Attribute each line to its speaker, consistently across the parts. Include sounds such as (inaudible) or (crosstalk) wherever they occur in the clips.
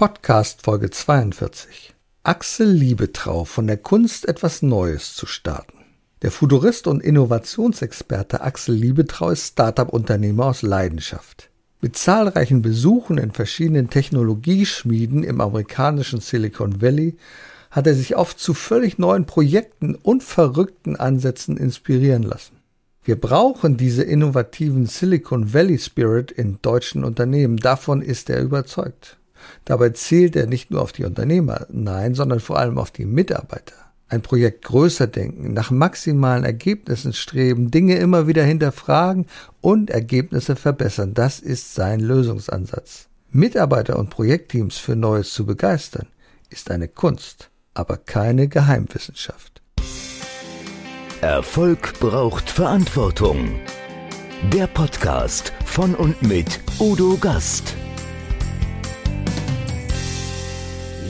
Speaker 1: Podcast Folge 42. Axel Liebetrau von der Kunst etwas Neues zu starten. Der Futurist und Innovationsexperte Axel Liebetrau ist Startup-Unternehmer aus Leidenschaft. Mit zahlreichen Besuchen in verschiedenen Technologieschmieden im amerikanischen Silicon Valley hat er sich oft zu völlig neuen Projekten und verrückten Ansätzen inspirieren lassen. Wir brauchen diese innovativen Silicon Valley Spirit in deutschen Unternehmen. Davon ist er überzeugt. Dabei zielt er nicht nur auf die Unternehmer, nein, sondern vor allem auf die Mitarbeiter. Ein Projekt größer denken, nach maximalen Ergebnissen streben, Dinge immer wieder hinterfragen und Ergebnisse verbessern. Das ist sein Lösungsansatz. Mitarbeiter und Projektteams für Neues zu begeistern, ist eine Kunst, aber keine Geheimwissenschaft.
Speaker 2: Erfolg braucht Verantwortung. Der Podcast von und mit Udo Gast.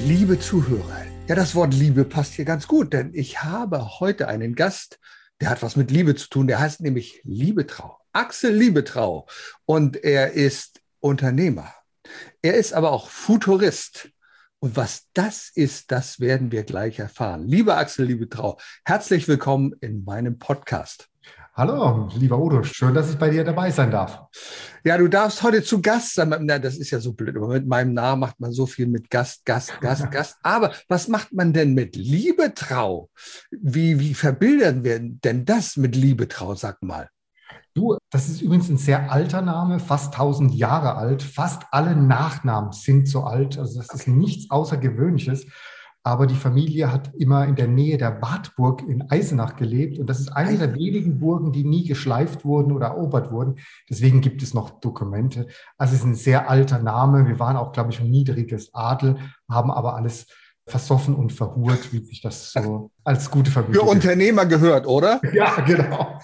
Speaker 1: Liebe Zuhörer, ja, das Wort Liebe passt hier ganz gut, denn ich habe heute einen Gast, der hat was mit Liebe zu tun. Der heißt nämlich Liebetrau. Axel Liebetrau. Und er ist Unternehmer. Er ist aber auch Futurist. Und was das ist, das werden wir gleich erfahren. Lieber Axel Liebetrau, herzlich willkommen in meinem Podcast.
Speaker 3: Hallo, lieber Udo, schön, dass ich bei dir dabei sein darf.
Speaker 1: Ja, du darfst heute zu Gast sein. Na, das ist ja so blöd, aber mit meinem Namen macht man so viel mit Gast, Gast, Gast, (laughs) Gast. Aber was macht man denn mit Liebetrau? Wie, wie verbildern wir denn das mit Liebetrau, sag mal?
Speaker 3: Du, das ist übrigens ein sehr alter Name, fast 1000 Jahre alt. Fast alle Nachnamen sind so alt. Also das ist nichts Außergewöhnliches aber die Familie hat immer in der Nähe der Wartburg in Eisenach gelebt und das ist eine der wenigen Burgen, die nie geschleift wurden oder erobert wurden. Deswegen gibt es noch Dokumente. Also es ist ein sehr alter Name. Wir waren auch, glaube ich, ein niedriges Adel, haben aber alles versoffen und verhurt, wie sich das so (laughs) als gute Familie.
Speaker 1: Für Unternehmer gehört, oder?
Speaker 3: Ja, genau.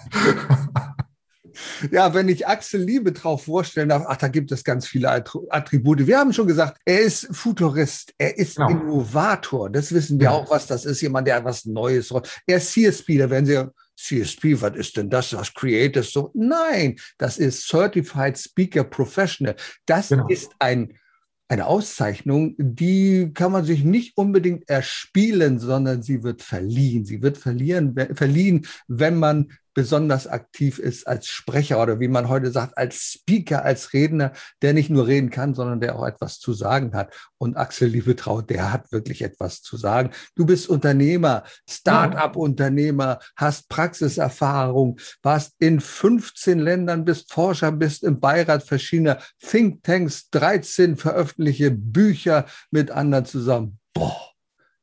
Speaker 1: Ja, wenn ich Axel Liebe drauf vorstellen darf, ach, da gibt es ganz viele Attribute. Wir haben schon gesagt, er ist Futurist, er ist genau. Innovator. Das wissen wir auch, was das ist. Jemand, der was Neues. Er ist CSP, da werden Sie CSP, was ist denn das? Was Creative so? Nein, das ist Certified Speaker Professional. Das genau. ist ein eine Auszeichnung, die kann man sich nicht unbedingt erspielen, sondern sie wird verliehen. Sie wird verlieren, verliehen, wenn man besonders aktiv ist als Sprecher oder wie man heute sagt, als Speaker, als Redner, der nicht nur reden kann, sondern der auch etwas zu sagen hat. Und Axel Liebetraut, der hat wirklich etwas zu sagen. Du bist Unternehmer, Start-up-Unternehmer, hast Praxiserfahrung, warst in 15 Ländern, bist Forscher, bist im Beirat verschiedener Thinktanks, 13 veröffentlichte Bücher mit anderen zusammen. Boah,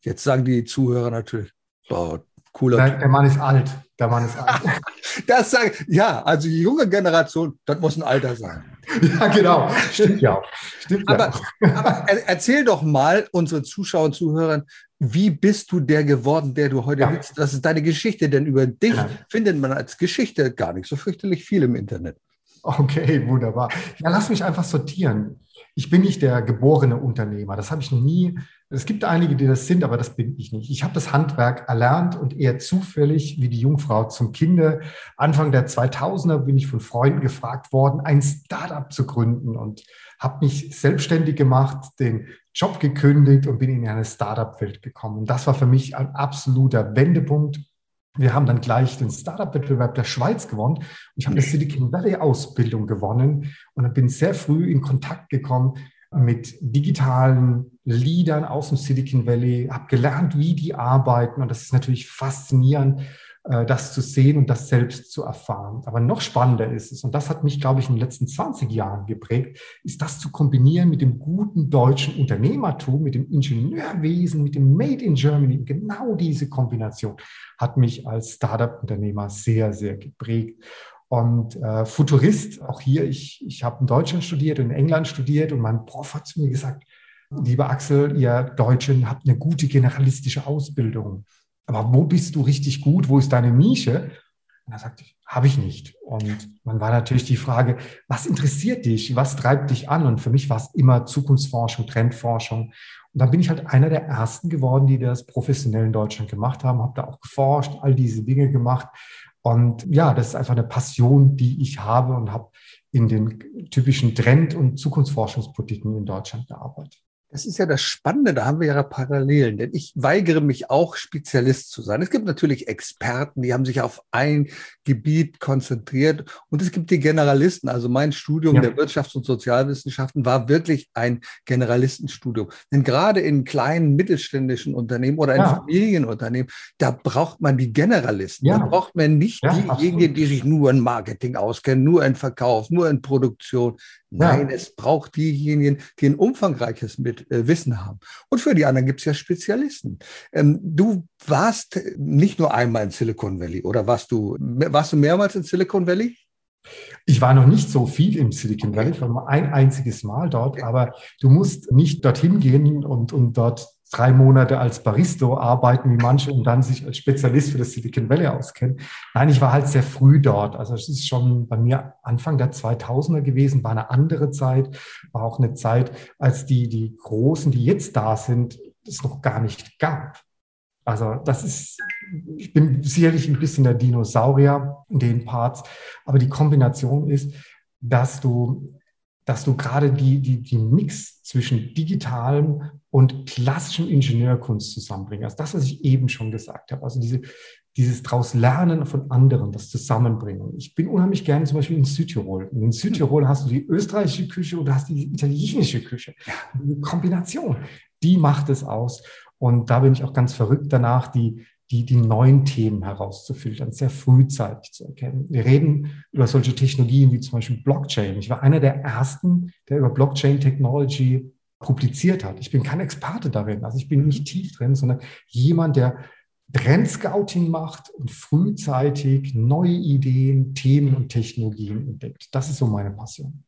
Speaker 1: jetzt sagen die Zuhörer natürlich, boah,
Speaker 3: cooler Nein, Der Mann ist alt. Der Mann ist alt. (laughs)
Speaker 1: das sagt, ja, also die junge Generation, das muss ein Alter sein. (laughs)
Speaker 3: Ja, genau. Stimmt ja auch. Stimmt
Speaker 1: aber, ja aber erzähl doch mal unseren Zuschauern und Zuhörern, wie bist du der geworden, der du heute ja. bist? Das ist deine Geschichte, denn über dich ja. findet man als Geschichte gar nicht so fürchterlich viel im Internet.
Speaker 3: Okay, wunderbar. Ja, lass mich einfach sortieren. Ich bin nicht der geborene Unternehmer. Das habe ich noch nie es gibt einige, die das sind, aber das bin ich nicht. Ich habe das Handwerk erlernt und eher zufällig wie die Jungfrau zum Kinde. Anfang der 2000er bin ich von Freunden gefragt worden, ein Startup zu gründen und habe mich selbstständig gemacht, den Job gekündigt und bin in eine Startup-Welt gekommen. Und das war für mich ein absoluter Wendepunkt. Wir haben dann gleich den Startup-Wettbewerb der Schweiz gewonnen. Und ich habe eine Silicon Valley-Ausbildung gewonnen und bin sehr früh in Kontakt gekommen mit digitalen Leadern aus dem Silicon Valley, habe gelernt, wie die arbeiten. Und das ist natürlich faszinierend, das zu sehen und das selbst zu erfahren. Aber noch spannender ist es, und das hat mich, glaube ich, in den letzten 20 Jahren geprägt, ist das zu kombinieren mit dem guten deutschen Unternehmertum, mit dem Ingenieurwesen, mit dem Made in Germany. Genau diese Kombination hat mich als Startup-Unternehmer sehr, sehr geprägt. Und äh, Futurist, auch hier, ich, ich habe in Deutschland studiert und in England studiert und mein Prof hat zu mir gesagt, lieber Axel, ihr Deutschen habt eine gute generalistische Ausbildung. Aber wo bist du richtig gut? Wo ist deine Nische? Und er sagte ich, habe ich nicht. Und man war natürlich die Frage, was interessiert dich? Was treibt dich an? Und für mich war es immer Zukunftsforschung, Trendforschung. Und dann bin ich halt einer der ersten geworden, die das professionell in Deutschland gemacht haben, habe da auch geforscht, all diese Dinge gemacht. Und ja, das ist einfach eine Passion, die ich habe und habe in den typischen Trend- und Zukunftsforschungspolitiken in Deutschland gearbeitet.
Speaker 1: Das ist ja das Spannende, da haben wir ja Parallelen, denn ich weigere mich auch, Spezialist zu sein. Es gibt natürlich Experten, die haben sich auf ein Gebiet konzentriert und es gibt die Generalisten. Also mein Studium ja. der Wirtschafts- und Sozialwissenschaften war wirklich ein Generalistenstudium. Denn gerade in kleinen mittelständischen Unternehmen oder in ja. Familienunternehmen, da braucht man die Generalisten. Ja. Da braucht man nicht diejenigen, die sich nur in Marketing auskennen, nur in Verkauf, nur in Produktion. Nein, es braucht diejenigen, die ein umfangreiches mit, äh, Wissen haben. Und für die anderen gibt es ja Spezialisten. Ähm, du warst nicht nur einmal in Silicon Valley, oder warst du, warst du mehrmals in Silicon Valley?
Speaker 3: Ich war noch nicht so viel im Silicon Valley, ich war nur ein einziges Mal dort, aber du musst nicht dorthin gehen und, und dort drei Monate als Baristo arbeiten wie manche und dann sich als Spezialist für das Silicon Valley auskennen. Nein, ich war halt sehr früh dort. Also es ist schon bei mir Anfang der 2000er gewesen, war eine andere Zeit, war auch eine Zeit, als die, die Großen, die jetzt da sind, es noch gar nicht gab. Also das ist, ich bin sicherlich ein bisschen der Dinosaurier in den Parts, aber die Kombination ist, dass du dass du gerade die, die, die Mix zwischen digitalem und klassischem Ingenieurkunst zusammenbringst. Also das, was ich eben schon gesagt habe. Also diese, dieses draus Lernen von anderen, das Zusammenbringen. Ich bin unheimlich gerne zum Beispiel in Südtirol. Und in Südtirol hast du die österreichische Küche du hast die italienische Küche. Die Kombination, die macht es aus. Und da bin ich auch ganz verrückt danach, die, die, die neuen Themen herauszufiltern, sehr frühzeitig zu erkennen. Wir reden über solche Technologien wie zum Beispiel Blockchain. Ich war einer der ersten, der über Blockchain Technology publiziert hat. Ich bin kein Experte darin, also ich bin nicht tief drin, sondern jemand, der Trendscouting macht und frühzeitig neue Ideen, Themen und Technologien entdeckt. Das ist so meine Passion.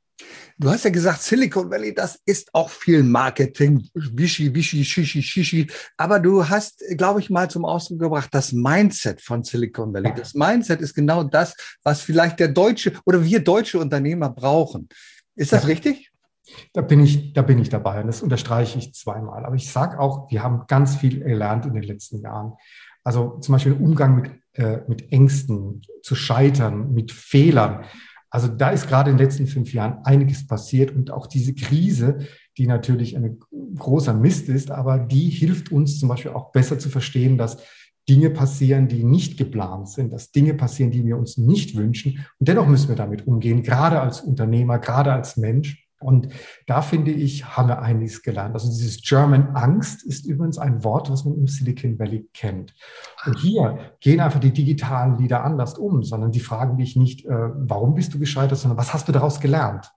Speaker 1: Du hast ja gesagt, Silicon Valley, das ist auch viel Marketing, wischi, wischi, shishi, shishi. Aber du hast, glaube ich, mal zum Ausdruck gebracht, das Mindset von Silicon Valley. Das Mindset ist genau das, was vielleicht der deutsche oder wir deutsche Unternehmer brauchen. Ist das ja. richtig?
Speaker 3: Da bin, ich, da bin ich dabei und das unterstreiche ich zweimal. Aber ich sage auch, wir haben ganz viel gelernt in den letzten Jahren. Also zum Beispiel Umgang mit, äh, mit Ängsten, zu scheitern, mit Fehlern. Also da ist gerade in den letzten fünf Jahren einiges passiert und auch diese Krise, die natürlich ein großer Mist ist, aber die hilft uns zum Beispiel auch besser zu verstehen, dass Dinge passieren, die nicht geplant sind, dass Dinge passieren, die wir uns nicht wünschen. Und dennoch müssen wir damit umgehen, gerade als Unternehmer, gerade als Mensch. Und da finde ich, haben wir einiges gelernt. Also dieses German Angst ist übrigens ein Wort, was man im Silicon Valley kennt. Und hier gehen einfach die digitalen Lieder anders um, sondern die fragen dich nicht, äh, warum bist du gescheitert, sondern was hast du daraus gelernt?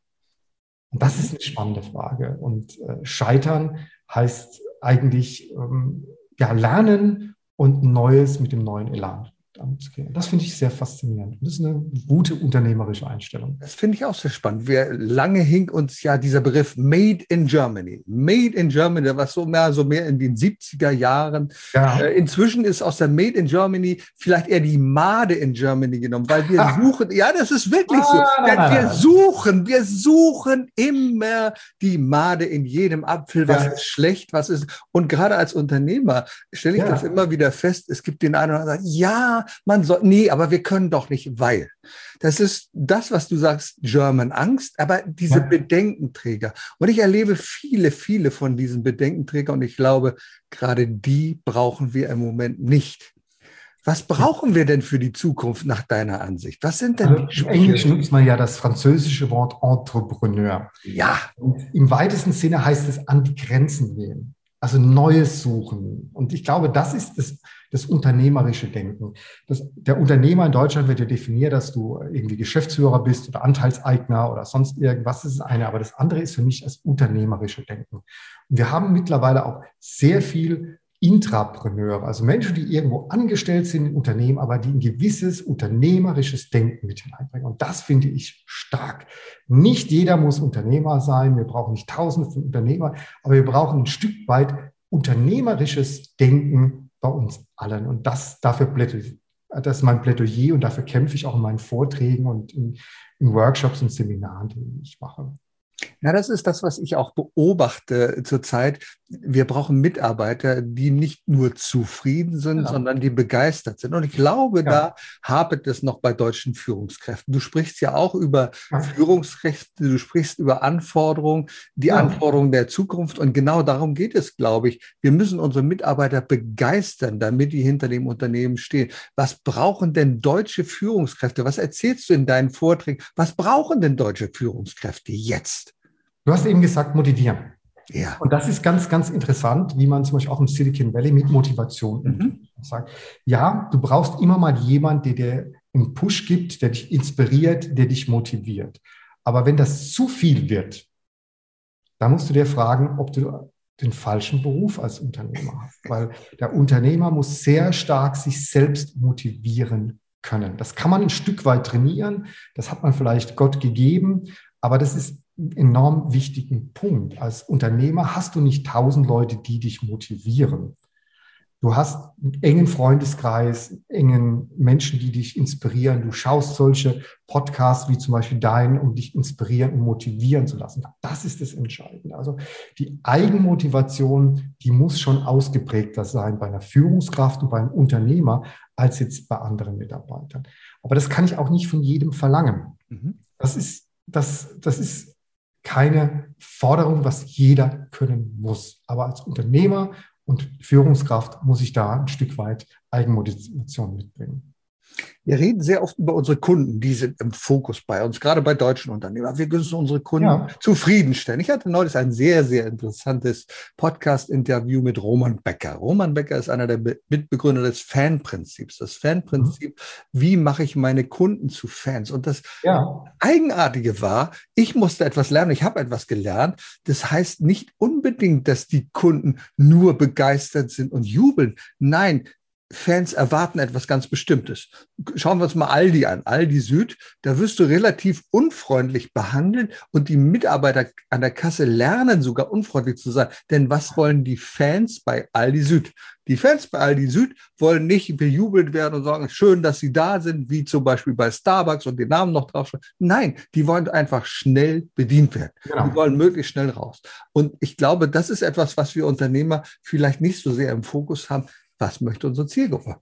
Speaker 3: Und das ist eine spannende Frage. Und äh, scheitern heißt eigentlich ähm, ja, lernen und Neues mit dem neuen Elan anzugehen. Das finde ich sehr faszinierend. Das ist eine gute unternehmerische Einstellung.
Speaker 1: Das finde ich auch sehr spannend. Wir, lange hing uns ja dieser Begriff Made in Germany. Made in Germany, der war so mehr, so mehr in den 70er Jahren. Ja. Äh, inzwischen ist aus der Made in Germany vielleicht eher die Made in Germany genommen, weil wir ah. suchen, ja, das ist wirklich ah, so. Nein, nein, wir nein. suchen, wir suchen immer die Made in jedem Apfel, was ja. ist schlecht, was ist. Und gerade als Unternehmer stelle ich ja. das immer wieder fest. Es gibt den einen oder anderen, ja, man soll, nee, aber wir können doch nicht, weil. Das ist das, was du sagst, German Angst, aber diese ja. Bedenkenträger. Und ich erlebe viele, viele von diesen Bedenkenträgern und ich glaube, gerade die brauchen wir im Moment nicht. Was brauchen wir denn für die Zukunft nach deiner Ansicht? Was sind denn also
Speaker 3: die Im Englischen nutzt man ja das französische Wort Entrepreneur.
Speaker 1: Ja.
Speaker 3: Und Im weitesten Sinne heißt es an die Grenzen gehen, also Neues suchen. Und ich glaube, das ist das, das unternehmerische Denken. Das, der Unternehmer in Deutschland wird ja definiert, dass du irgendwie Geschäftsführer bist oder Anteilseigner oder sonst irgendwas. Das ist eine. Aber das andere ist für mich das unternehmerische Denken. Und wir haben mittlerweile auch sehr viel Intrapreneure, also Menschen, die irgendwo angestellt sind im Unternehmen, aber die ein gewisses unternehmerisches Denken mit hineinbringen. Und das finde ich stark. Nicht jeder muss Unternehmer sein. Wir brauchen nicht tausende von Unternehmern, aber wir brauchen ein Stück weit unternehmerisches Denken bei uns allen. Und das dafür das ist mein Plädoyer und dafür kämpfe ich auch in meinen Vorträgen und in, in Workshops und Seminaren, die ich mache.
Speaker 1: Na, das ist das, was ich auch beobachte zurzeit. Wir brauchen Mitarbeiter, die nicht nur zufrieden sind, ja. sondern die begeistert sind. Und ich glaube, ja. da hapert es noch bei deutschen Führungskräften. Du sprichst ja auch über ja. Führungskräfte, du sprichst über Anforderungen, die Anforderungen der Zukunft. Und genau darum geht es, glaube ich. Wir müssen unsere Mitarbeiter begeistern, damit die hinter dem Unternehmen stehen. Was brauchen denn deutsche Führungskräfte? Was erzählst du in deinen Vorträgen? Was brauchen denn deutsche Führungskräfte jetzt?
Speaker 3: Du hast eben gesagt, motivieren. Ja. Und das ist ganz, ganz interessant, wie man zum Beispiel auch im Silicon Valley mit Motivation mhm. sagt. Ja, du brauchst immer mal jemanden, der dir einen Push gibt, der dich inspiriert, der dich motiviert. Aber wenn das zu viel wird, dann musst du dir fragen, ob du den falschen Beruf als Unternehmer hast. Weil der Unternehmer muss sehr stark sich selbst motivieren können. Das kann man ein Stück weit trainieren. Das hat man vielleicht Gott gegeben. Aber das ist enorm wichtigen Punkt. Als Unternehmer hast du nicht tausend Leute, die dich motivieren. Du hast einen engen Freundeskreis, engen Menschen, die dich inspirieren. Du schaust solche Podcasts wie zum Beispiel deinen, um dich inspirieren und motivieren zu lassen. Das ist das Entscheidende. Also die Eigenmotivation, die muss schon ausgeprägter sein bei einer Führungskraft und beim Unternehmer als jetzt bei anderen Mitarbeitern. Aber das kann ich auch nicht von jedem verlangen. Mhm. Das ist, das, das ist keine Forderung, was jeder können muss. Aber als Unternehmer und Führungskraft muss ich da ein Stück weit Eigenmotivation mitbringen.
Speaker 1: Wir reden sehr oft über unsere Kunden, die sind im Fokus bei uns, gerade bei deutschen Unternehmen. Wir müssen unsere Kunden ja. zufriedenstellen. Ich hatte neulich ein sehr, sehr interessantes Podcast-Interview mit Roman Becker. Roman Becker ist einer der Mitbegründer des Fanprinzips. Das Fanprinzip, mhm. wie mache ich meine Kunden zu Fans? Und das ja. Eigenartige war, ich musste etwas lernen, ich habe etwas gelernt. Das heißt nicht unbedingt, dass die Kunden nur begeistert sind und jubeln. Nein, Fans erwarten etwas ganz Bestimmtes. Schauen wir uns mal Aldi an. Aldi Süd, da wirst du relativ unfreundlich behandelt und die Mitarbeiter an der Kasse lernen sogar unfreundlich zu sein. Denn was wollen die Fans bei Aldi Süd? Die Fans bei Aldi Süd wollen nicht bejubelt werden und sagen, schön, dass sie da sind, wie zum Beispiel bei Starbucks und den Namen noch drauf. Nein, die wollen einfach schnell bedient werden. Genau. Die wollen möglichst schnell raus. Und ich glaube, das ist etwas, was wir Unternehmer vielleicht nicht so sehr im Fokus haben was möchte unsere Zielgruppe?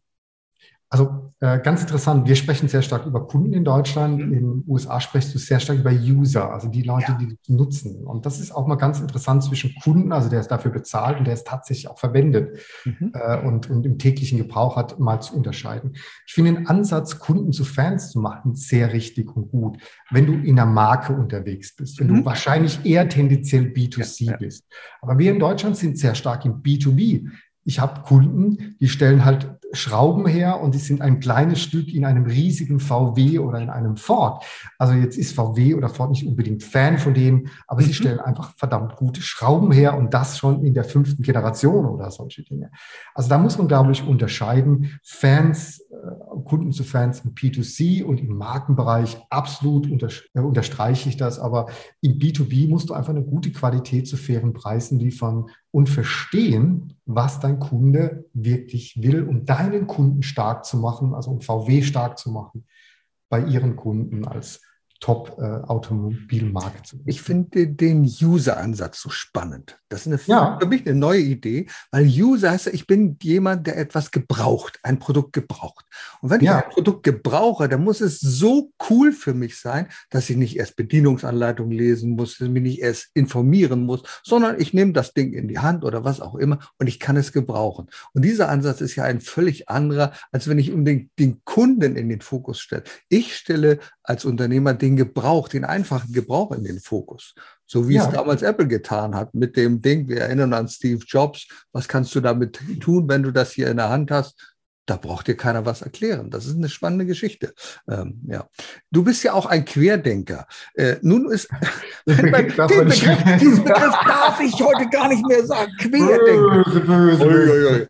Speaker 3: Also äh, ganz interessant, wir sprechen sehr stark über Kunden in Deutschland. Mhm. In den USA sprichst du sehr stark über User, also die Leute, ja. die nutzen. Und das ist auch mal ganz interessant zwischen Kunden, also der ist dafür bezahlt und der ist tatsächlich auch verwendet mhm. äh, und, und im täglichen Gebrauch hat, mal zu unterscheiden. Ich finde den Ansatz, Kunden zu Fans zu machen, sehr richtig und gut, wenn du in einer Marke unterwegs bist, wenn mhm. du wahrscheinlich eher tendenziell B2C ja, ja. bist. Aber wir in Deutschland sind sehr stark im B2B ich habe Kunden, die stellen halt Schrauben her und die sind ein kleines Stück in einem riesigen VW oder in einem Ford. Also jetzt ist VW oder Ford nicht unbedingt Fan von dem, aber mhm. sie stellen einfach verdammt gute Schrauben her und das schon in der fünften Generation oder solche Dinge. Also da muss man, glaube ich, unterscheiden. Fans, Kunden zu Fans im P2C und im Markenbereich absolut äh, unterstreiche ich das, aber im B2B musst du einfach eine gute Qualität zu fairen Preisen liefern und verstehen, was dein Kunde wirklich will, um deinen Kunden stark zu machen, also um VW stark zu machen bei ihren Kunden als Top-Automobilmarke zu
Speaker 1: Ich finde den User-Ansatz so spannend. Das ist eine, ja. für mich eine neue Idee, weil User heißt, ich bin jemand, der etwas gebraucht, ein Produkt gebraucht. Und wenn ja. ich ein Produkt gebrauche, dann muss es so cool für mich sein, dass ich nicht erst Bedienungsanleitung lesen muss, mich nicht erst informieren muss, sondern ich nehme das Ding in die Hand oder was auch immer und ich kann es gebrauchen. Und dieser Ansatz ist ja ein völlig anderer, als wenn ich unbedingt den Kunden in den Fokus stelle. Ich stelle als Unternehmer den Gebrauch, den einfachen Gebrauch in den Fokus. So wie ja. es damals Apple getan hat mit dem Ding. Wir erinnern an Steve Jobs. Was kannst du damit tun, wenn du das hier in der Hand hast? Da braucht dir keiner was erklären. Das ist eine spannende Geschichte. Ähm, ja. Du bist ja auch ein Querdenker. Äh, nun ist (laughs) den Begriff, diesen Begriff darf ich heute gar nicht mehr sagen. Querdenker. Böse, böse,
Speaker 3: böse.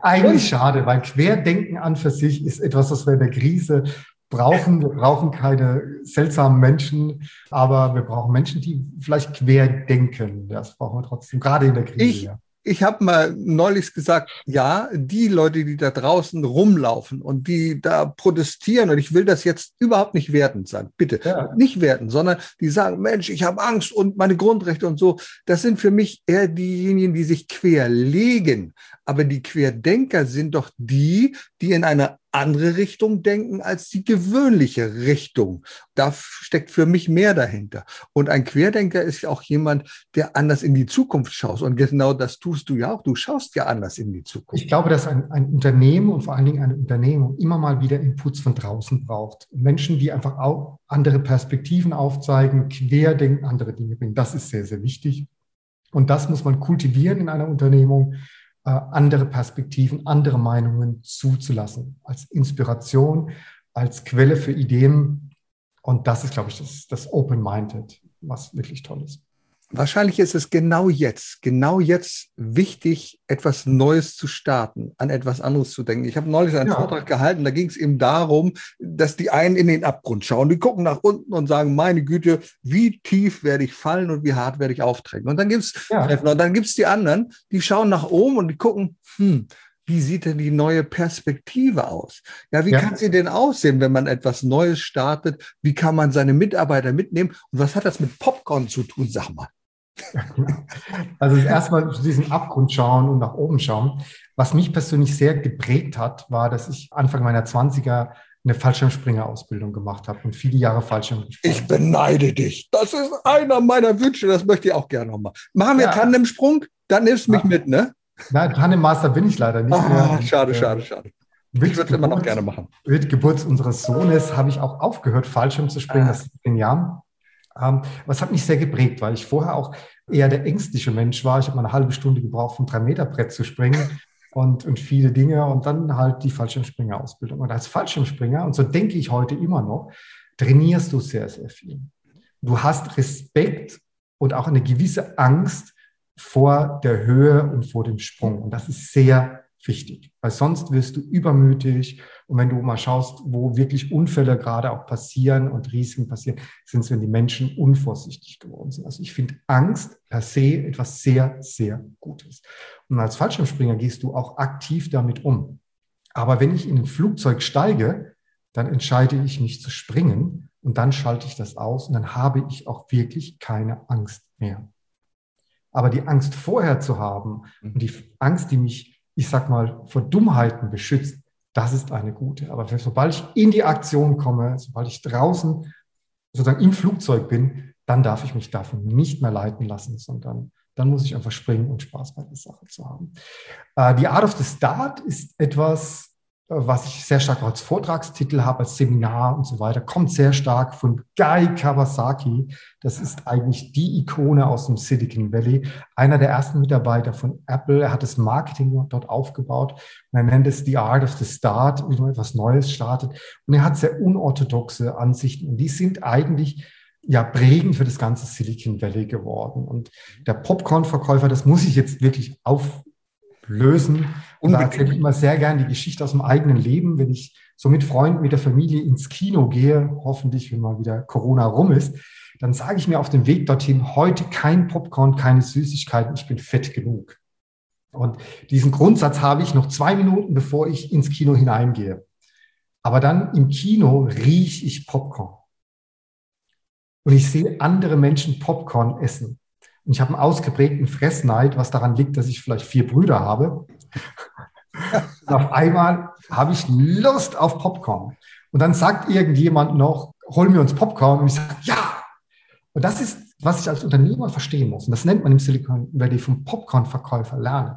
Speaker 3: Eigentlich schade, weil Querdenken an für sich ist etwas, was wir in der Krise brauchen. Wir brauchen keine seltsamen Menschen, aber wir brauchen Menschen, die vielleicht quer denken. Das brauchen wir trotzdem, gerade in der Krise.
Speaker 1: Ich,
Speaker 3: ja.
Speaker 1: ich habe mal neulich gesagt, ja, die Leute, die da draußen rumlaufen und die da protestieren, und ich will das jetzt überhaupt nicht wertend sagen, bitte, ja. nicht werten, sondern die sagen, Mensch, ich habe Angst und meine Grundrechte und so, das sind für mich eher diejenigen, die sich querlegen. Aber die Querdenker sind doch die, die in eine andere Richtung denken als die gewöhnliche Richtung. Da steckt für mich mehr dahinter. Und ein Querdenker ist auch jemand, der anders in die Zukunft schaut. Und genau das tust du ja auch. Du schaust ja anders in die Zukunft.
Speaker 3: Ich glaube, dass ein, ein Unternehmen und vor allen Dingen eine Unternehmung immer mal wieder Inputs von draußen braucht. Menschen, die einfach auch andere Perspektiven aufzeigen, querdenken, andere Dinge bringen. Das ist sehr, sehr wichtig. Und das muss man kultivieren in einer Unternehmung andere Perspektiven, andere Meinungen zuzulassen, als Inspiration, als Quelle für Ideen. Und das ist, glaube ich, das, das Open-Minded, was wirklich toll ist.
Speaker 1: Wahrscheinlich ist es genau jetzt, genau jetzt wichtig, etwas Neues zu starten, an etwas anderes zu denken. Ich habe neulich einen ja. Vortrag gehalten, da ging es eben darum, dass die einen in den Abgrund schauen, die gucken nach unten und sagen, meine Güte, wie tief werde ich fallen und wie hart werde ich auftreten. Und dann gibt es ja. und dann gibt's die anderen, die schauen nach oben und die gucken, hm, wie sieht denn die neue Perspektive aus? Ja, wie ja. kann sie denn aussehen, wenn man etwas Neues startet? Wie kann man seine Mitarbeiter mitnehmen? Und was hat das mit Popcorn zu tun? Sag mal. (laughs)
Speaker 3: Also erstmal zu diesem Abgrund schauen und nach oben schauen. Was mich persönlich sehr geprägt hat, war, dass ich Anfang meiner 20er eine Fallschirmspringer-Ausbildung gemacht habe und viele Jahre Fallschirm.
Speaker 1: Ich beneide dich. Das ist einer meiner Wünsche. Das möchte ich auch gerne nochmal. Machen wir ja. Tandemsprung? Dann nimmst du mich ja. mit, ne?
Speaker 3: Nein, Tandemmaster bin ich leider nicht
Speaker 1: ah, mehr. Schade, schade, schade.
Speaker 3: Ich würde es immer noch gerne machen. Mit Geburt unseres Sohnes habe ich auch aufgehört, Fallschirm zu springen. Ah. Das ist zehn Jahren. Ähm, was hat mich sehr geprägt, weil ich vorher auch eher der ängstliche Mensch war. Ich habe mal eine halbe Stunde gebraucht, vom Drei-Meter-Brett zu springen (laughs) und, und viele Dinge und dann halt die Fallschirmspringer-Ausbildung. Und als Fallschirmspringer, und so denke ich heute immer noch, trainierst du sehr, sehr viel. Du hast Respekt und auch eine gewisse Angst vor der Höhe und vor dem Sprung. Und das ist sehr wichtig, weil sonst wirst du übermütig. Und wenn du mal schaust, wo wirklich Unfälle gerade auch passieren und Risiken passieren, sind es, wenn die Menschen unvorsichtig geworden sind. Also ich finde Angst per se etwas sehr, sehr Gutes. Und als Fallschirmspringer gehst du auch aktiv damit um. Aber wenn ich in ein Flugzeug steige, dann entscheide ich mich zu springen und dann schalte ich das aus und dann habe ich auch wirklich keine Angst mehr. Aber die Angst vorher zu haben und die Angst, die mich ich sag mal, vor Dummheiten beschützt, das ist eine gute. Aber sobald ich in die Aktion komme, sobald ich draußen sozusagen im Flugzeug bin, dann darf ich mich davon nicht mehr leiten lassen, sondern dann muss ich einfach springen und Spaß bei der Sache zu haben. Äh, die Art of the Start ist etwas, was ich sehr stark als Vortragstitel habe, als Seminar und so weiter, kommt sehr stark von Guy Kawasaki. Das ist eigentlich die Ikone aus dem Silicon Valley. Einer der ersten Mitarbeiter von Apple. Er hat das Marketing dort aufgebaut. Und er nennt es The Art of the Start, wie man etwas Neues startet. Und er hat sehr unorthodoxe Ansichten. Und die sind eigentlich ja prägend für das ganze Silicon Valley geworden. Und der Popcorn-Verkäufer, das muss ich jetzt wirklich auflösen und da erzähle ich immer sehr gerne die Geschichte aus dem eigenen Leben, wenn ich so mit Freunden, mit der Familie ins Kino gehe, hoffentlich, wenn mal wieder Corona rum ist, dann sage ich mir auf dem Weg dorthin, heute kein Popcorn, keine Süßigkeiten, ich bin fett genug. Und diesen Grundsatz habe ich noch zwei Minuten, bevor ich ins Kino hineingehe. Aber dann im Kino rieche ich Popcorn. Und ich sehe andere Menschen Popcorn essen. Und ich habe einen ausgeprägten Fressneid, was daran liegt, dass ich vielleicht vier Brüder habe. Und auf einmal habe ich Lust auf Popcorn. Und dann sagt irgendjemand noch, hol mir uns Popcorn. Und ich sage, ja. Und das ist, was ich als Unternehmer verstehen muss. Und das nennt man im Silicon Valley vom Popcorn-Verkäufer lernen.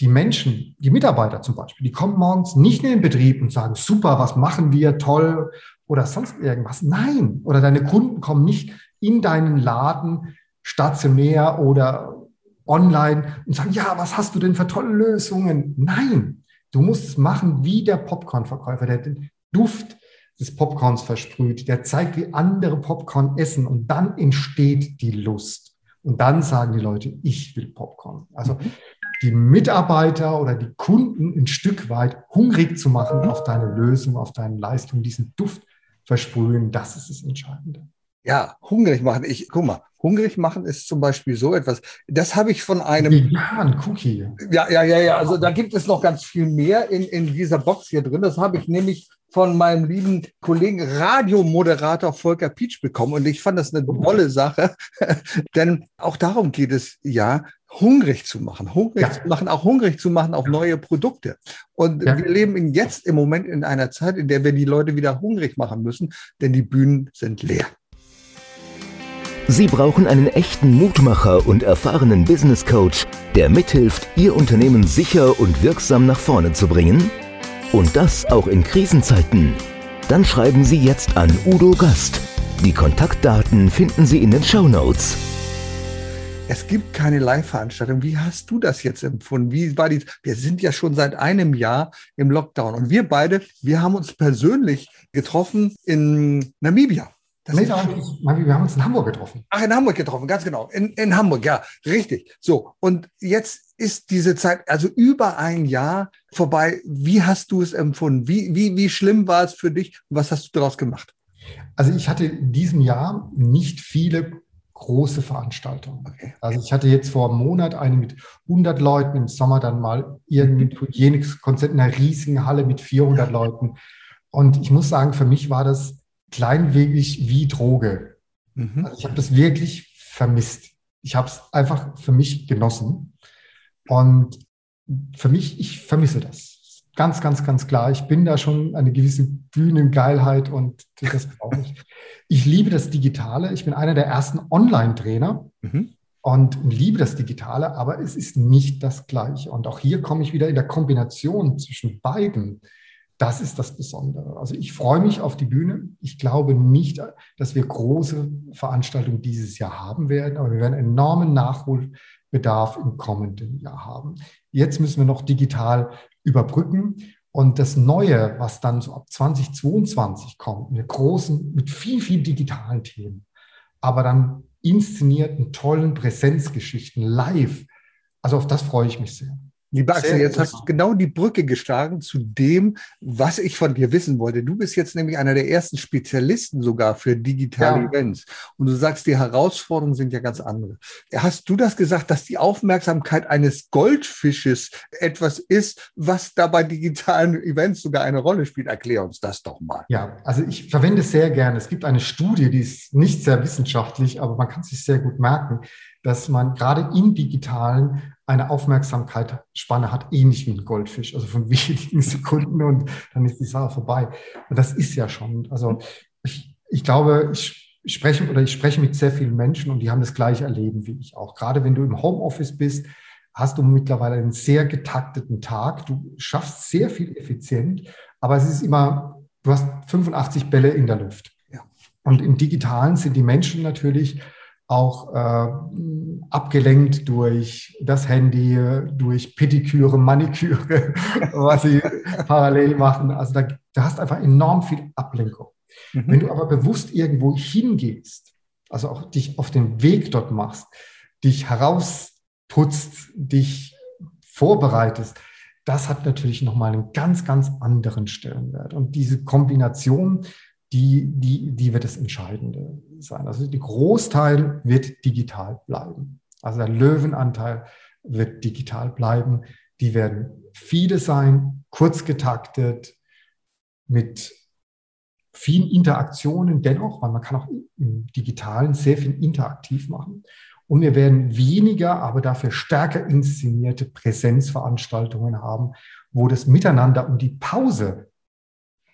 Speaker 3: Die Menschen, die Mitarbeiter zum Beispiel, die kommen morgens nicht in den Betrieb und sagen, super, was machen wir, toll oder sonst irgendwas. Nein. Oder deine Kunden kommen nicht in deinen Laden stationär oder online und sagen, ja, was hast du denn für tolle Lösungen? Nein, du musst es machen wie der Popcorn-Verkäufer, der den Duft des Popcorns versprüht, der zeigt, wie andere Popcorn essen und dann entsteht die Lust. Und dann sagen die Leute, ich will Popcorn. Also die Mitarbeiter oder die Kunden ein Stück weit hungrig zu machen auf deine Lösung, auf deine Leistung, diesen Duft versprühen, das ist das Entscheidende.
Speaker 1: Ja, hungrig machen. Ich, guck mal, Hungrig machen ist zum Beispiel so etwas. Das habe ich von einem.
Speaker 3: Vegan Cookie.
Speaker 1: Ja, ja, ja, ja. Also da gibt es noch ganz viel mehr in, in dieser Box hier drin. Das habe ich nämlich von meinem lieben Kollegen Radiomoderator Volker Pietsch bekommen. Und ich fand das eine tolle Sache, (laughs) denn auch darum geht es ja, hungrig zu machen, hungrig ja. zu machen, auch hungrig zu machen auf neue Produkte. Und ja. wir leben in jetzt im Moment in einer Zeit, in der wir die Leute wieder hungrig machen müssen, denn die Bühnen sind leer.
Speaker 2: Sie brauchen einen echten Mutmacher und erfahrenen Business Coach, der mithilft, Ihr Unternehmen sicher und wirksam nach vorne zu bringen? Und das auch in Krisenzeiten? Dann schreiben Sie jetzt an Udo Gast. Die Kontaktdaten finden Sie in den Show Notes.
Speaker 1: Es gibt keine Live-Veranstaltung. Wie hast du das jetzt empfunden? Wie war die? Wir sind ja schon seit einem Jahr im Lockdown und wir beide, wir haben uns persönlich getroffen in Namibia.
Speaker 3: Das nee, wir haben uns in Hamburg getroffen.
Speaker 1: Ach, in Hamburg getroffen, ganz genau. In, in Hamburg, ja, richtig. So, und jetzt ist diese Zeit, also über ein Jahr vorbei. Wie hast du es empfunden? Wie, wie, wie schlimm war es für dich? Was hast du daraus gemacht?
Speaker 3: Also ich hatte in diesem Jahr nicht viele große Veranstaltungen. Okay. Also ich hatte jetzt vor einem Monat eine mit 100 Leuten, im Sommer dann mal irgendein. Hygienik-Konzert (laughs) in einer riesigen Halle mit 400 Leuten. Und ich muss sagen, für mich war das kleinwegig wie Droge. Mhm. Also ich habe das wirklich vermisst. Ich habe es einfach für mich genossen. Und für mich, ich vermisse das. Ganz, ganz, ganz klar. Ich bin da schon eine gewisse Bühnengeilheit und das brauche ich. Ich liebe das Digitale. Ich bin einer der ersten Online-Trainer mhm. und liebe das Digitale, aber es ist nicht das Gleiche. Und auch hier komme ich wieder in der Kombination zwischen beiden das ist das Besondere. Also ich freue mich auf die Bühne. Ich glaube nicht, dass wir große Veranstaltungen dieses Jahr haben werden, aber wir werden enormen Nachholbedarf im kommenden Jahr haben. Jetzt müssen wir noch digital überbrücken. Und das Neue, was dann so ab 2022 kommt, mit großen, mit viel, viel digitalen Themen, aber dann inszenierten, tollen Präsenzgeschichten live, also auf das freue ich mich sehr.
Speaker 1: Lieber Axel, jetzt hast du genau die Brücke geschlagen zu dem, was ich von dir wissen wollte. Du bist jetzt nämlich einer der ersten Spezialisten sogar für digitale ja. Events. Und du sagst, die Herausforderungen sind ja ganz andere. Hast du das gesagt, dass die Aufmerksamkeit eines Goldfisches etwas ist, was da bei digitalen Events sogar eine Rolle spielt? Erklär uns das doch mal.
Speaker 3: Ja, also ich verwende es sehr gerne. Es gibt eine Studie, die ist nicht sehr wissenschaftlich, aber man kann es sich sehr gut merken, dass man gerade im digitalen eine Aufmerksamkeitsspanne hat, ähnlich wie ein Goldfisch, also von (laughs) wenigen Sekunden und dann ist die Sache vorbei. Und das ist ja schon, also ich, ich glaube, ich spreche oder ich spreche mit sehr vielen Menschen und die haben das gleiche Erleben wie ich auch. Gerade wenn du im Homeoffice bist, hast du mittlerweile einen sehr getakteten Tag. Du schaffst sehr viel effizient, aber es ist immer, du hast 85 Bälle in der Luft. Ja. Und im Digitalen sind die Menschen natürlich auch äh, abgelenkt durch das Handy, durch Pediküre, Maniküre, (laughs) was sie parallel machen. Also da, da hast einfach enorm viel Ablenkung. Mhm. Wenn du aber bewusst irgendwo hingehst, also auch dich auf den Weg dort machst, dich herausputzt, dich vorbereitest, das hat natürlich nochmal einen ganz, ganz anderen Stellenwert. Und diese Kombination die, die, die wird das Entscheidende sein. Also der Großteil wird digital bleiben. Also der Löwenanteil wird digital bleiben. Die werden viele sein, kurz getaktet, mit vielen Interaktionen dennoch, weil man kann auch im Digitalen sehr viel interaktiv machen. Und wir werden weniger, aber dafür stärker inszenierte Präsenzveranstaltungen haben, wo das Miteinander und die Pause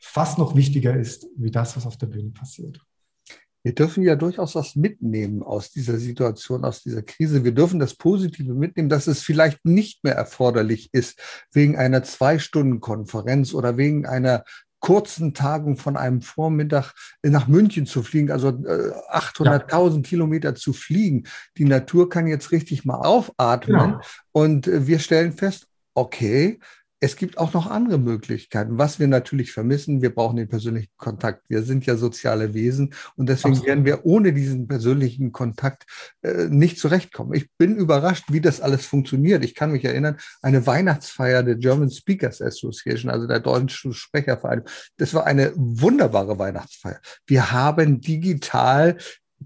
Speaker 3: fast noch wichtiger ist, wie das, was auf der Bühne passiert.
Speaker 1: Wir dürfen ja durchaus was mitnehmen aus dieser Situation, aus dieser Krise. Wir dürfen das Positive mitnehmen, dass es vielleicht nicht mehr erforderlich ist, wegen einer Zwei-Stunden-Konferenz oder wegen einer kurzen Tagung von einem Vormittag nach München zu fliegen, also 800.000 ja. Kilometer zu fliegen. Die Natur kann jetzt richtig mal aufatmen. Ja. Und äh, wir stellen fest, okay, es gibt auch noch andere Möglichkeiten. Was wir natürlich vermissen, wir brauchen den persönlichen Kontakt. Wir sind ja soziale Wesen und deswegen Absolut. werden wir ohne diesen persönlichen Kontakt äh, nicht zurechtkommen. Ich bin überrascht, wie das alles funktioniert. Ich kann mich erinnern, eine Weihnachtsfeier der German Speakers Association, also der deutschen Sprechervereinigung, das war eine wunderbare Weihnachtsfeier. Wir haben digital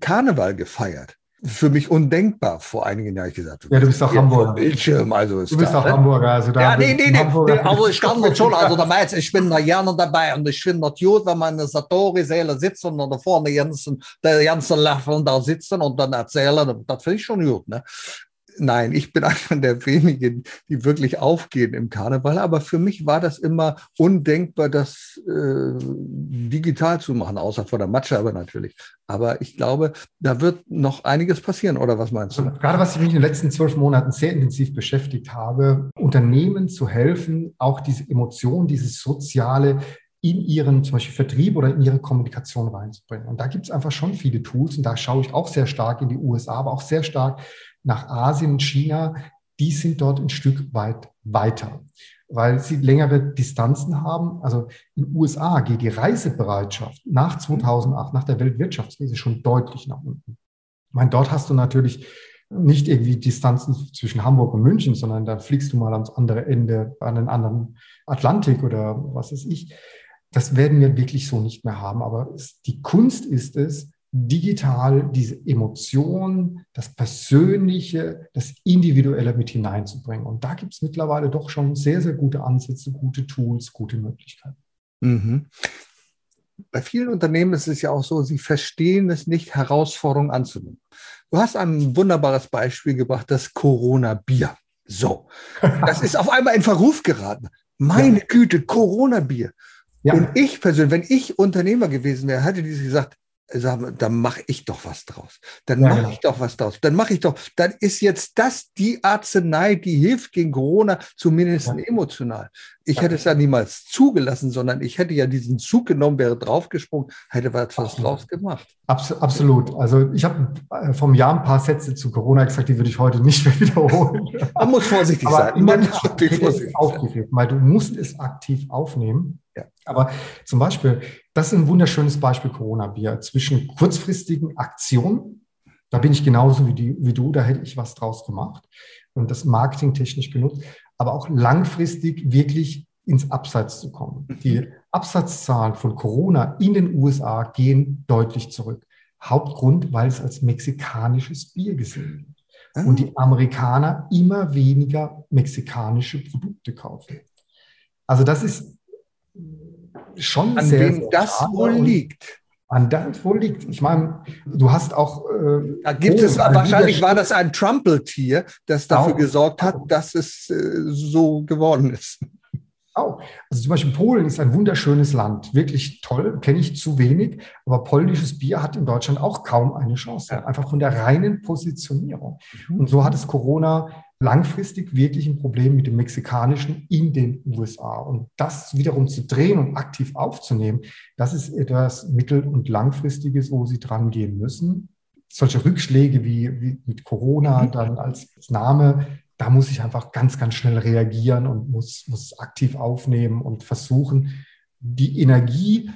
Speaker 1: Karneval gefeiert. Für mich undenkbar vor einigen Jahren gesagt.
Speaker 3: Ja, du bist doch Hamburger.
Speaker 1: Bildschirm, also
Speaker 3: Du bist doch ne? Hamburger, also
Speaker 1: da Ja, nee, nee, nee, nee, also ich (laughs) kann das schon, also der Meiz, ich bin da gerne dabei und ich finde das gut, wenn man in der Satori-Säle sitzt und da vorne ganzen, der ganzen Löffeln da sitzen und dann erzählen, das finde ich schon gut, ne? Nein, ich bin (laughs) einer der wenigen, die wirklich aufgehen im Karneval. Aber für mich war das immer undenkbar, das äh, digital zu machen, außer vor der Matsche aber natürlich. Aber ich glaube, da wird noch einiges passieren, oder was meinst du?
Speaker 3: Also, gerade was ich mich in den letzten zwölf Monaten sehr intensiv beschäftigt habe, Unternehmen zu helfen, auch diese Emotionen, dieses soziale in ihren zum Beispiel Vertrieb oder in ihre Kommunikation reinzubringen. Und da gibt es einfach schon viele Tools und da schaue ich auch sehr stark in die USA, aber auch sehr stark nach Asien und China, die sind dort ein Stück weit weiter, weil sie längere Distanzen haben. Also in den USA geht die Reisebereitschaft nach 2008, nach der Weltwirtschaftskrise schon deutlich nach unten. Ich meine, dort hast du natürlich nicht irgendwie Distanzen zwischen Hamburg und München, sondern da fliegst du mal ans andere Ende, an den anderen Atlantik oder was weiß ich. Das werden wir wirklich so nicht mehr haben. Aber es, die Kunst ist es, digital diese Emotion, das Persönliche, das Individuelle mit hineinzubringen. Und da gibt es mittlerweile doch schon sehr, sehr gute Ansätze, gute Tools, gute Möglichkeiten.
Speaker 1: Mhm. Bei vielen Unternehmen ist es ja auch so, sie verstehen es nicht, Herausforderungen anzunehmen. Du hast ein wunderbares Beispiel gebracht, das Corona-Bier. So, (laughs) das ist auf einmal in Verruf geraten. Meine ja. Güte, Corona-Bier. Ja. Und ich persönlich, wenn ich Unternehmer gewesen wäre, hätte die gesagt, sagen, dann mache ich doch was draus. Dann ja, mache genau. ich doch was draus. Dann mache ich doch, dann ist jetzt das die Arznei, die hilft gegen Corona, zumindest ja. emotional. Ich ja. hätte es ja niemals zugelassen, sondern ich hätte ja diesen Zug genommen, wäre draufgesprungen, hätte was Absolut. draus gemacht.
Speaker 3: Absolut. Also ich habe äh, vom Jahr ein paar Sätze zu Corona gesagt, die würde ich heute nicht mehr (laughs) wiederholen.
Speaker 1: Man muss vorsichtig Aber sein.
Speaker 3: Man muss vorsichtig sein. Weil du musst es aktiv aufnehmen. Ja. Aber zum Beispiel, das ist ein wunderschönes Beispiel Corona-Bier. Zwischen kurzfristigen Aktionen, da bin ich genauso wie, die, wie du, da hätte ich was draus gemacht und das marketingtechnisch genutzt, aber auch langfristig wirklich ins Abseits zu kommen. Die Absatzzahlen von Corona in den USA gehen deutlich zurück. Hauptgrund, weil es als mexikanisches Bier gesehen wird. Ah. Und die Amerikaner immer weniger mexikanische Produkte kaufen. Also das ist schon
Speaker 1: an
Speaker 3: sehr,
Speaker 1: wem das wohl liegt.
Speaker 3: An das wohl liegt. Ich meine, du hast auch.
Speaker 1: Äh, da gibt oh, es wahrscheinlich war das ein Trumpeltier, das dafür auch, gesorgt hat, dass es äh, so geworden ist.
Speaker 3: Auch. Also zum Beispiel Polen ist ein wunderschönes Land, wirklich toll, kenne ich zu wenig, aber polnisches Bier hat in Deutschland auch kaum eine Chance, einfach von der reinen Positionierung. Mhm. Und so hat es Corona langfristig wirklich ein Problem mit dem Mexikanischen in den USA. Und das wiederum zu drehen und aktiv aufzunehmen, das ist etwas mittel- und langfristiges, wo sie dran gehen müssen. Solche Rückschläge wie, wie mit Corona mhm. dann als Name, da muss ich einfach ganz, ganz schnell reagieren und muss, muss aktiv aufnehmen und versuchen, die Energie,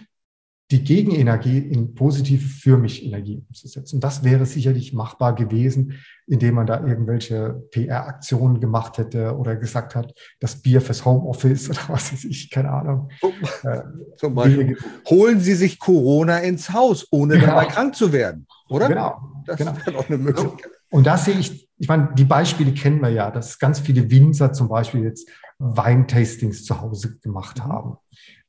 Speaker 3: die Gegenenergie in positive für mich Energie umzusetzen. Das wäre sicherlich machbar gewesen, indem man da irgendwelche PR-Aktionen gemacht hätte oder gesagt hat, das Bier fürs Homeoffice (laughs) oder was weiß ich, keine Ahnung.
Speaker 1: Äh, Zum Beispiel, holen Sie sich Corona ins Haus, ohne genau. dabei krank zu werden, oder?
Speaker 3: Genau. Das genau. wäre doch eine Möglichkeit. Und da sehe ich, ich meine, die Beispiele kennen wir ja, dass ganz viele Winzer zum Beispiel jetzt Weintastings zu Hause gemacht mhm. haben.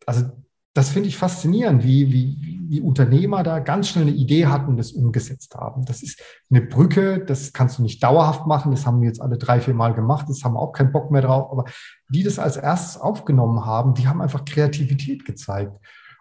Speaker 3: Also das finde ich faszinierend, wie, wie, wie Unternehmer da ganz schnell eine Idee hatten und das umgesetzt haben. Das ist eine Brücke, das kannst du nicht dauerhaft machen. Das haben wir jetzt alle drei, vier Mal gemacht. Das haben wir auch keinen Bock mehr drauf. Aber die das als erstes aufgenommen haben, die haben einfach Kreativität gezeigt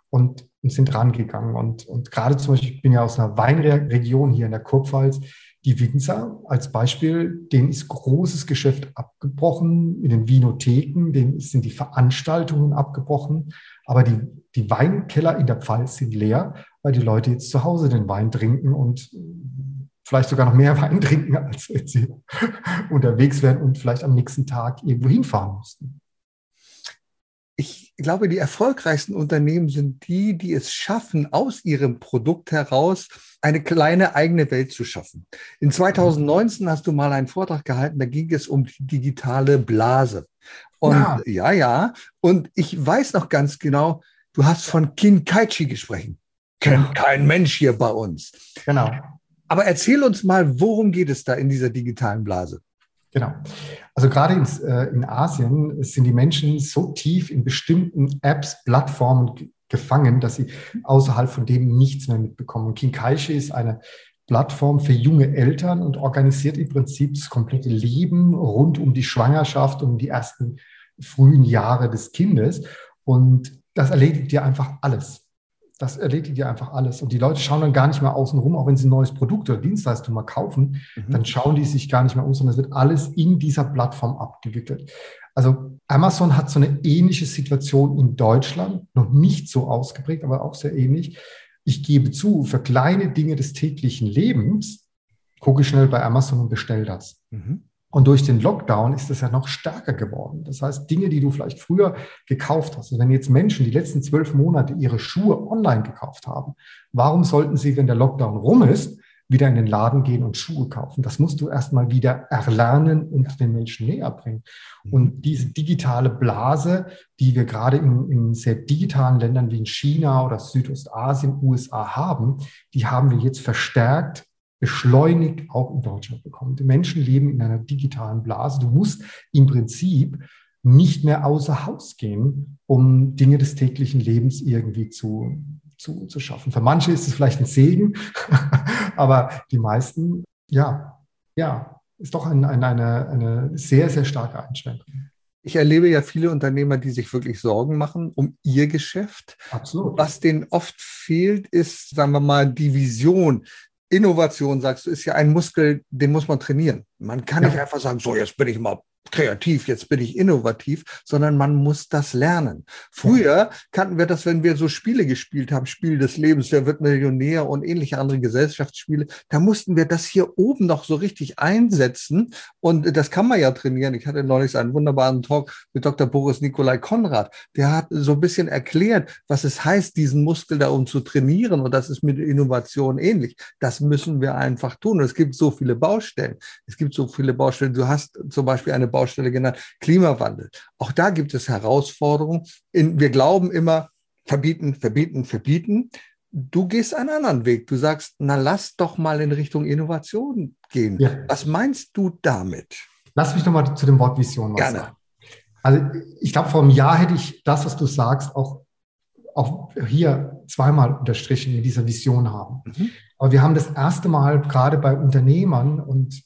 Speaker 3: und, und sind rangegangen. Und, und gerade zum Beispiel, ich bin ja aus einer Weinregion hier in der Kurpfalz. Die Winzer als Beispiel, denen ist großes Geschäft abgebrochen in den Vinotheken, denen sind die Veranstaltungen abgebrochen. Aber die, die Weinkeller in der Pfalz sind leer, weil die Leute jetzt zu Hause den Wein trinken und vielleicht sogar noch mehr (laughs) Wein trinken, als sie (laughs) unterwegs wären und vielleicht am nächsten Tag irgendwo hinfahren mussten.
Speaker 1: Ich glaube, die erfolgreichsten Unternehmen sind die, die es schaffen, aus ihrem Produkt heraus eine kleine eigene Welt zu schaffen. In 2019 hast du mal einen Vortrag gehalten, da ging es um die digitale Blase. Und ja. ja, ja. Und ich weiß noch ganz genau, du hast von Kinkaichi gesprochen. Kennt kein Mensch hier bei uns.
Speaker 3: Genau.
Speaker 1: Aber erzähl uns mal, worum geht es da in dieser digitalen Blase?
Speaker 3: Genau. Also gerade ins, äh, in Asien sind die Menschen so tief in bestimmten Apps, Plattformen gefangen, dass sie außerhalb von dem nichts mehr mitbekommen. Kinkaishi ist eine Plattform für junge Eltern und organisiert im Prinzip das komplette Leben rund um die Schwangerschaft und die ersten frühen Jahre des Kindes. Und das erledigt dir einfach alles. Das erledigt dir einfach alles. Und die Leute schauen dann gar nicht mehr außen rum, auch wenn sie ein neues Produkt oder Dienstleistung mal kaufen, mhm. dann schauen die sich gar nicht mehr um, sondern es wird alles in dieser Plattform abgewickelt. Also Amazon hat so eine ähnliche Situation in Deutschland, noch nicht so ausgeprägt, aber auch sehr ähnlich. Ich gebe zu, für kleine Dinge des täglichen Lebens gucke ich schnell bei Amazon und bestelle das. Mhm. Und durch den Lockdown ist das ja noch stärker geworden. Das heißt, Dinge, die du vielleicht früher gekauft hast, also wenn jetzt Menschen die letzten zwölf Monate ihre Schuhe online gekauft haben, warum sollten sie, wenn der Lockdown rum ist, wieder in den Laden gehen und Schuhe kaufen? Das musst du erstmal wieder erlernen und den Menschen näher bringen. Mhm. Und diese digitale Blase, die wir gerade in, in sehr digitalen Ländern wie in China oder Südostasien, USA haben, die haben wir jetzt verstärkt beschleunigt auch in Deutschland bekommen. Die Menschen leben in einer digitalen Blase. Du musst im Prinzip nicht mehr außer Haus gehen, um Dinge des täglichen Lebens irgendwie zu, zu, zu schaffen. Für manche ist es vielleicht ein Segen, (laughs) aber die meisten, ja, ja, ist doch ein, ein, eine, eine sehr, sehr starke Einschränkung.
Speaker 1: Ich erlebe ja viele Unternehmer, die sich wirklich Sorgen machen um ihr Geschäft. Absolut. Was denen oft fehlt, ist, sagen wir mal, die Vision, Innovation, sagst du, ist ja ein Muskel, den muss man trainieren. Man kann ja. nicht einfach sagen, so, jetzt bin ich mal kreativ, jetzt bin ich innovativ, sondern man muss das lernen. Früher kannten wir das, wenn wir so Spiele gespielt haben, Spiel des Lebens, wer wird Millionär und ähnliche andere Gesellschaftsspiele, da mussten wir das hier oben noch so richtig einsetzen und das kann man ja trainieren. Ich hatte neulich einen wunderbaren Talk mit Dr. Boris Nikolai Konrad, der hat so ein bisschen erklärt, was es heißt, diesen Muskel da um zu trainieren und das ist mit Innovation ähnlich. Das müssen wir einfach tun. Und es gibt so viele Baustellen. Es gibt so viele Baustellen. Du hast zum Beispiel eine Baustelle genannt, Klimawandel. Auch da gibt es Herausforderungen. In, wir glauben immer, verbieten, verbieten, verbieten. Du gehst einen anderen Weg. Du sagst, na lass doch mal in Richtung Innovation gehen. Ja. Was meinst du damit?
Speaker 3: Lass mich noch mal zu dem Wort Vision was Gerne. sagen. Also ich glaube, vor einem Jahr hätte ich das, was du sagst, auch, auch hier zweimal unterstrichen in dieser Vision haben. Mhm. Aber wir haben das erste Mal gerade bei Unternehmern und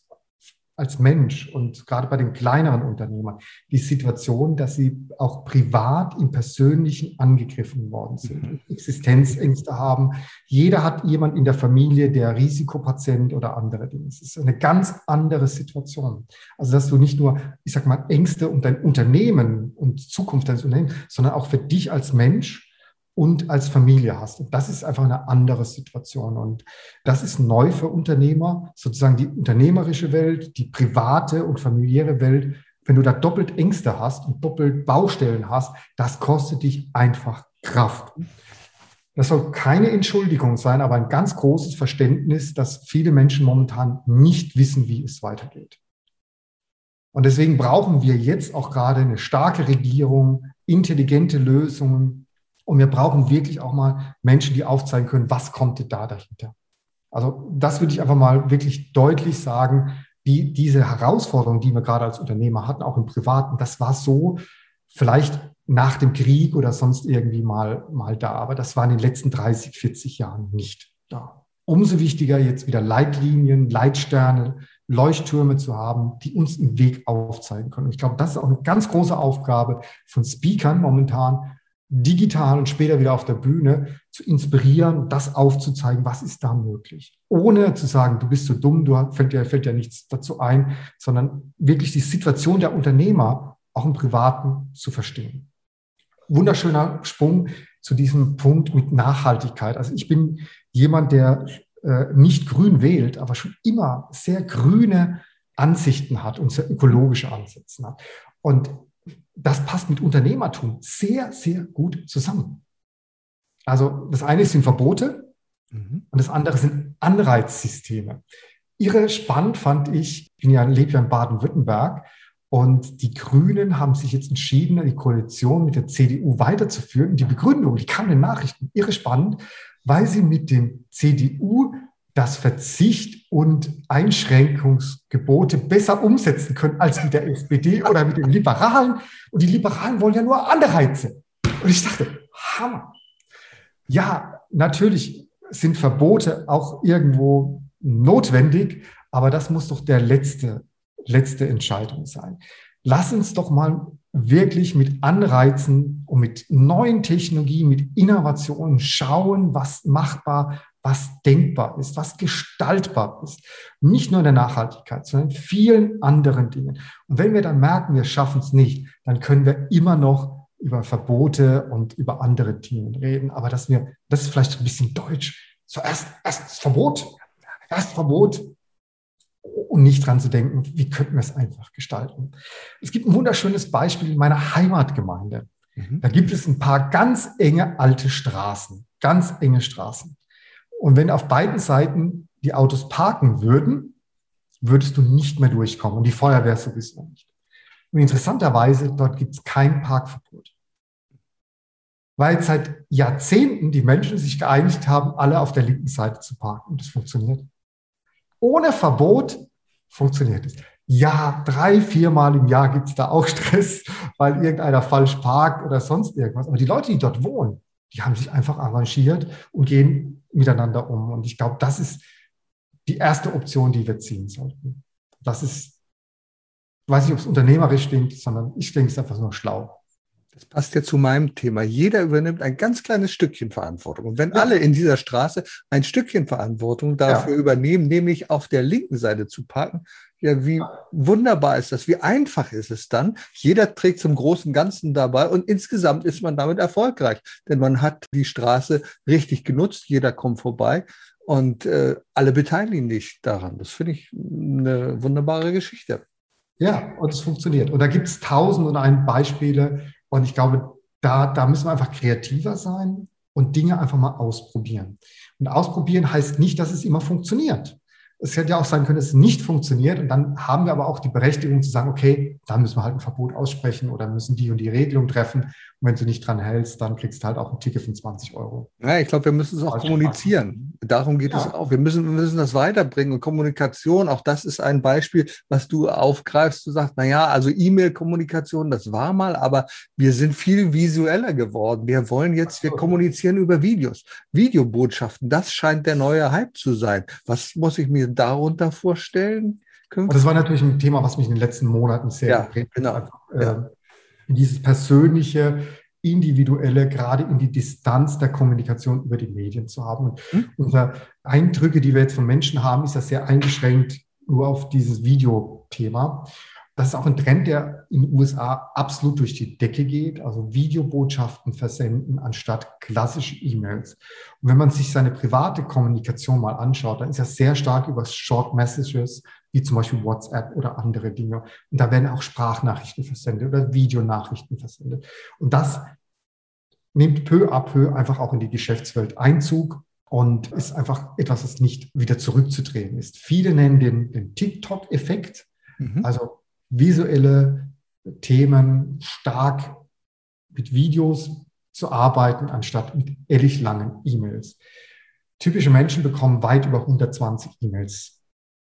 Speaker 3: als Mensch und gerade bei den kleineren Unternehmern die Situation, dass sie auch privat im Persönlichen angegriffen worden sind, mhm. Existenzängste haben. Jeder hat jemand in der Familie, der Risikopatient oder andere Dinge ist. Es ist eine ganz andere Situation. Also, dass du nicht nur, ich sag mal, Ängste um dein Unternehmen und Zukunft deines Unternehmens, sondern auch für dich als Mensch und als Familie hast. Und das ist einfach eine andere Situation. Und das ist neu für Unternehmer, sozusagen die unternehmerische Welt, die private und familiäre Welt. Wenn du da doppelt Ängste hast und doppelt Baustellen hast, das kostet dich einfach Kraft. Das soll keine Entschuldigung sein, aber ein ganz großes Verständnis, dass viele Menschen momentan nicht wissen, wie es weitergeht. Und deswegen brauchen wir jetzt auch gerade eine starke Regierung, intelligente Lösungen, und wir brauchen wirklich auch mal Menschen, die aufzeigen können, was kommt da dahinter. Also das würde ich einfach mal wirklich deutlich sagen, wie diese Herausforderung, die wir gerade als Unternehmer hatten, auch im Privaten, das war so vielleicht nach dem Krieg oder sonst irgendwie mal, mal da. Aber das war in den letzten 30, 40 Jahren nicht da. Umso wichtiger jetzt wieder Leitlinien, Leitsterne, Leuchttürme zu haben, die uns einen Weg aufzeigen können. Und ich glaube, das ist auch eine ganz große Aufgabe von Speakern momentan, digital und später wieder auf der Bühne zu inspirieren, das aufzuzeigen, was ist da möglich. Ohne zu sagen, du bist so dumm, du fällt dir, fällt dir nichts dazu ein, sondern wirklich die Situation der Unternehmer auch im Privaten zu verstehen. Wunderschöner Sprung zu diesem Punkt mit Nachhaltigkeit. Also ich bin jemand, der äh, nicht grün wählt, aber schon immer sehr grüne Ansichten hat und sehr ökologische Ansätze hat. Und das passt mit Unternehmertum sehr, sehr gut zusammen. Also das eine sind Verbote mhm. und das andere sind Anreizsysteme. Ihre spannend fand ich, ich bin ja, lebe ja in Baden-Württemberg und die Grünen haben sich jetzt entschieden, die Koalition mit der CDU weiterzuführen. Und die Begründung, die kam in den Nachrichten, irre spannend, weil sie mit dem CDU das Verzicht und Einschränkungsgebote besser umsetzen können als mit der SPD oder mit den Liberalen. Und die Liberalen wollen ja nur Anreize. Und ich dachte, Hammer. Ja, natürlich sind Verbote auch irgendwo notwendig, aber das muss doch der letzte, letzte Entscheidung sein. Lass uns doch mal wirklich mit Anreizen und mit neuen Technologien, mit Innovationen schauen, was machbar, was denkbar ist, was gestaltbar ist. Nicht nur in der Nachhaltigkeit, sondern in vielen anderen Dingen. Und wenn wir dann merken, wir schaffen es nicht, dann können wir immer noch über Verbote und über andere Themen reden. Aber dass wir, das ist vielleicht ein bisschen deutsch. Zuerst erst das Verbot, erst Verbot und nicht dran zu denken, wie könnten wir es einfach gestalten. Es gibt ein wunderschönes Beispiel in meiner Heimatgemeinde. Mhm. Da gibt es ein paar ganz enge alte Straßen, ganz enge Straßen. Und wenn auf beiden Seiten die Autos parken würden, würdest du nicht mehr durchkommen und die Feuerwehr sowieso nicht. Und interessanterweise, dort gibt es kein Parkverbot. Weil seit Jahrzehnten die Menschen sich geeinigt haben, alle auf der linken Seite zu parken. Und das funktioniert. Ohne Verbot funktioniert es. Ja, drei, viermal im Jahr gibt es da auch (laughs) Stress, weil irgendeiner falsch parkt oder sonst irgendwas. Aber die Leute, die dort wohnen, die haben sich einfach arrangiert und gehen miteinander um. Und ich glaube, das ist die erste Option, die wir ziehen sollten. Das ist, ich weiß nicht, ob es unternehmerisch klingt, sondern ich denke, es ist einfach nur schlau.
Speaker 1: Das passt ja zu meinem Thema. Jeder übernimmt ein ganz kleines Stückchen Verantwortung. Und wenn ja. alle in dieser Straße ein Stückchen Verantwortung dafür ja. übernehmen, nämlich auf der linken Seite zu parken, ja, wie wunderbar ist das, wie einfach ist es dann. Jeder trägt zum großen Ganzen dabei und insgesamt ist man damit erfolgreich, denn man hat die Straße richtig genutzt, jeder kommt vorbei und äh, alle beteiligen sich daran. Das finde ich eine wunderbare Geschichte.
Speaker 3: Ja, und es funktioniert. Und da gibt es tausend und ein Beispiele. Und ich glaube, da, da müssen wir einfach kreativer sein und Dinge einfach mal ausprobieren. Und ausprobieren heißt nicht, dass es immer funktioniert. Es hätte ja auch sein können, dass es nicht funktioniert. Und dann haben wir aber auch die Berechtigung zu sagen, okay, dann müssen wir halt ein Verbot aussprechen oder müssen die und die Regelung treffen. Und wenn du nicht dran hältst, dann kriegst du halt auch ein Ticket von 20 Euro.
Speaker 1: Ja, ich glaube, wir müssen es auch Falsch kommunizieren. Machen. Darum geht ja. es auch. Wir müssen, wir müssen das weiterbringen. Und Kommunikation, auch das ist ein Beispiel, was du aufgreifst. Du sagst, na ja, also E-Mail-Kommunikation, das war mal, aber wir sind viel visueller geworden. Wir wollen jetzt, wir kommunizieren über Videos. Videobotschaften, das scheint der neue Hype zu sein. Was muss ich mir darunter vorstellen?
Speaker 3: Und das war natürlich ein Thema, was mich in den letzten Monaten sehr
Speaker 1: ja, geprägt genau. hat. Ja.
Speaker 3: Ähm, dieses persönliche, individuelle, gerade in die Distanz der Kommunikation über die Medien zu haben. Und hm? unsere Eindrücke, die wir jetzt von Menschen haben, ist ja sehr eingeschränkt nur auf dieses Videothema. Das ist auch ein Trend, der in den USA absolut durch die Decke geht. Also Videobotschaften versenden anstatt klassische E-Mails. Und wenn man sich seine private Kommunikation mal anschaut, dann ist er sehr stark über Short Messages, wie zum Beispiel WhatsApp oder andere Dinge. Und da werden auch Sprachnachrichten versendet oder Videonachrichten versendet. Und das nimmt peu à peu einfach auch in die Geschäftswelt Einzug und ist einfach etwas, das nicht wieder zurückzudrehen ist. Viele nennen den, den TikTok-Effekt. Mhm. Also visuelle Themen stark mit Videos zu arbeiten, anstatt mit ehrlich langen E-Mails. Typische Menschen bekommen weit über 120 E-Mails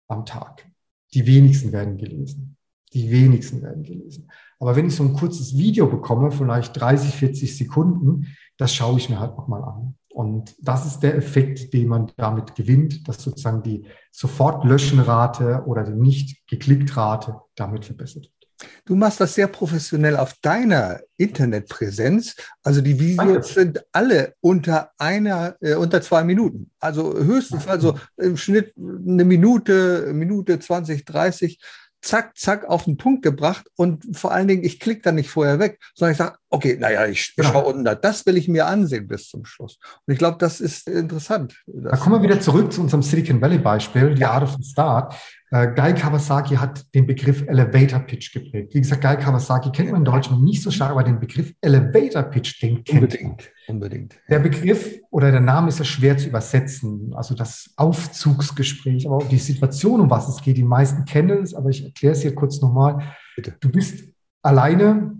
Speaker 3: am Tag. Die wenigsten werden gelesen. Die wenigsten werden gelesen. Aber wenn ich so ein kurzes Video bekomme, vielleicht 30, 40 Sekunden, das schaue ich mir halt nochmal an. Und das ist der Effekt, den man damit gewinnt, dass sozusagen die Sofortlöschenrate oder die nicht geklickt Rate damit verbessert wird.
Speaker 1: Du machst das sehr professionell auf deiner Internetpräsenz. Also die Videos sind alle unter einer, äh, unter zwei Minuten. Also höchstens, also im Schnitt eine Minute, Minute 20, 30 zack, zack auf den Punkt gebracht und vor allen Dingen, ich klicke da nicht vorher weg, sondern ich sage, okay, naja, ich, ich schaue unten da. Das will ich mir ansehen bis zum Schluss. Und ich glaube, das ist interessant.
Speaker 3: Da kommen wir wieder zurück zu unserem Silicon Valley Beispiel, die ja. Art of the Start. Äh, Guy Kawasaki hat den Begriff Elevator Pitch geprägt. Wie gesagt, Guy Kawasaki kennt man in Deutschland nicht so stark, aber den Begriff Elevator Pitch, den kennt
Speaker 1: Unbedingt, unbedingt.
Speaker 3: Der Begriff oder der Name ist ja schwer zu übersetzen. Also das Aufzugsgespräch, aber auch die Situation, um was es geht. Die meisten kennen es, aber ich erkläre es hier kurz nochmal. Bitte. Du bist alleine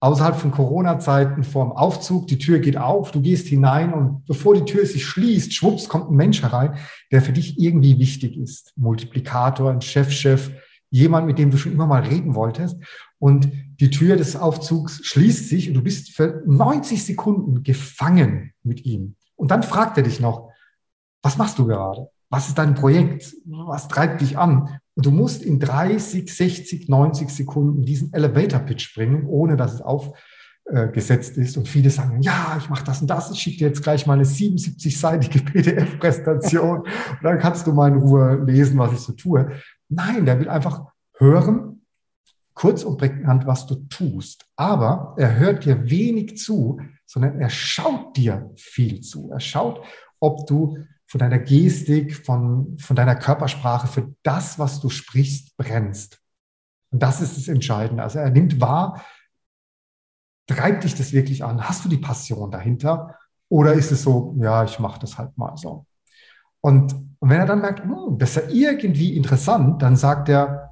Speaker 3: außerhalb von Corona-Zeiten vorm Aufzug, die Tür geht auf, du gehst hinein und bevor die Tür sich schließt, schwupps, kommt ein Mensch herein, der für dich irgendwie wichtig ist. Multiplikator, ein Chefchef, -Chef, jemand, mit dem du schon immer mal reden wolltest. Und die Tür des Aufzugs schließt sich und du bist für 90 Sekunden gefangen mit ihm. Und dann fragt er dich noch, was machst du gerade? Was ist dein Projekt? Was treibt dich an? Und du musst in 30, 60, 90 Sekunden diesen Elevator-Pitch bringen, ohne dass es aufgesetzt ist. Und viele sagen, ja, ich mache das und das, ich schicke dir jetzt gleich mal eine 77-seitige (laughs) PDF-Präsentation und dann kannst du mal in Ruhe lesen, was ich so tue. Nein, der will einfach hören, kurz und prägnant, was du tust. Aber er hört dir wenig zu, sondern er schaut dir viel zu. Er schaut, ob du von deiner Gestik, von, von deiner Körpersprache für das, was du sprichst, brennst. Und das ist das Entscheidende. Also er nimmt wahr, treibt dich das wirklich an? Hast du die Passion dahinter? Oder ist es so, ja, ich mache das halt mal so? Und, und wenn er dann merkt, oh, das ist ja irgendwie interessant, dann sagt er,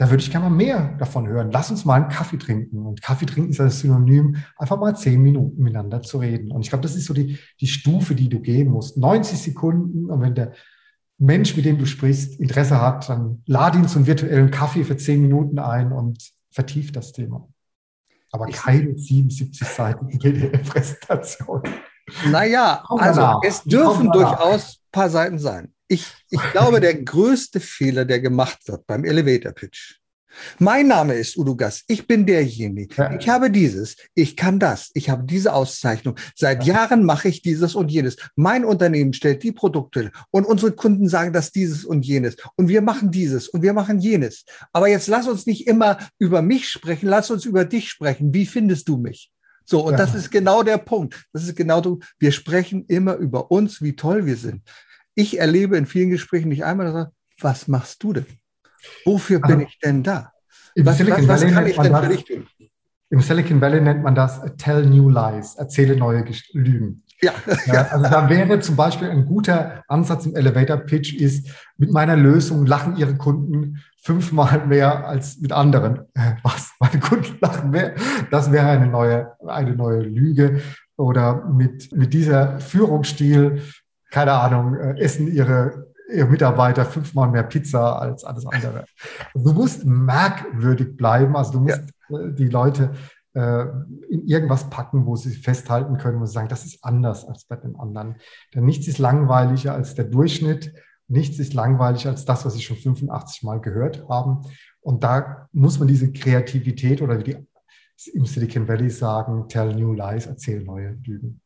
Speaker 3: da würde ich gerne mal mehr davon hören. Lass uns mal einen Kaffee trinken. Und Kaffee trinken ist das Synonym, einfach mal zehn Minuten miteinander zu reden. Und ich glaube, das ist so die, die Stufe, die du gehen musst. 90 Sekunden. Und wenn der Mensch, mit dem du sprichst, Interesse hat, dann lade ihn zum virtuellen Kaffee für zehn Minuten ein und vertieft das Thema. Aber keine 77 Seiten PDF-Präsentation.
Speaker 1: Naja, also es dürfen durchaus ein paar Seiten sein. Ich, ich glaube, der größte Fehler, der gemacht wird beim Elevator Pitch. Mein Name ist Udo Gass. Ich bin derjenige. Ich habe dieses. Ich kann das. Ich habe diese Auszeichnung. Seit Jahren mache ich dieses und jenes. Mein Unternehmen stellt die Produkte und unsere Kunden sagen das dieses und jenes. Und wir machen dieses und wir machen jenes. Aber jetzt lass uns nicht immer über mich sprechen. Lass uns über dich sprechen. Wie findest du mich? So. Und ja. das ist genau der Punkt. Das ist genau. Wir sprechen immer über uns, wie toll wir sind ich erlebe in vielen Gesprächen nicht einmal, dass was machst du denn? Wofür bin ich denn da?
Speaker 3: Was, was, was kann ich denn für dich tun? Im Silicon Valley nennt man das Tell New Lies, erzähle neue Lügen. Ja. ja. Also da wäre zum Beispiel ein guter Ansatz im Elevator Pitch ist, mit meiner Lösung lachen Ihre Kunden fünfmal mehr als mit anderen. Äh, was? Meine Kunden lachen mehr? Das wäre eine neue, eine neue Lüge. Oder mit, mit dieser Führungsstil keine Ahnung, äh, essen ihre, ihre Mitarbeiter fünfmal mehr Pizza als alles andere. (laughs) Du musst merkwürdig bleiben, also du musst ja. Äh, die Leute äh, in irgendwas packen, wo sie festhalten können und sagen, das ist anders als bei den anderen. Denn nichts ist langweiliger als der Durchschnitt, nichts ist langweiliger als das, was sie schon 85 Mal gehört haben. Und da muss man diese Kreativität oder wie die im Silicon Valley sagen, tell new lies, erzähl neue Lügen.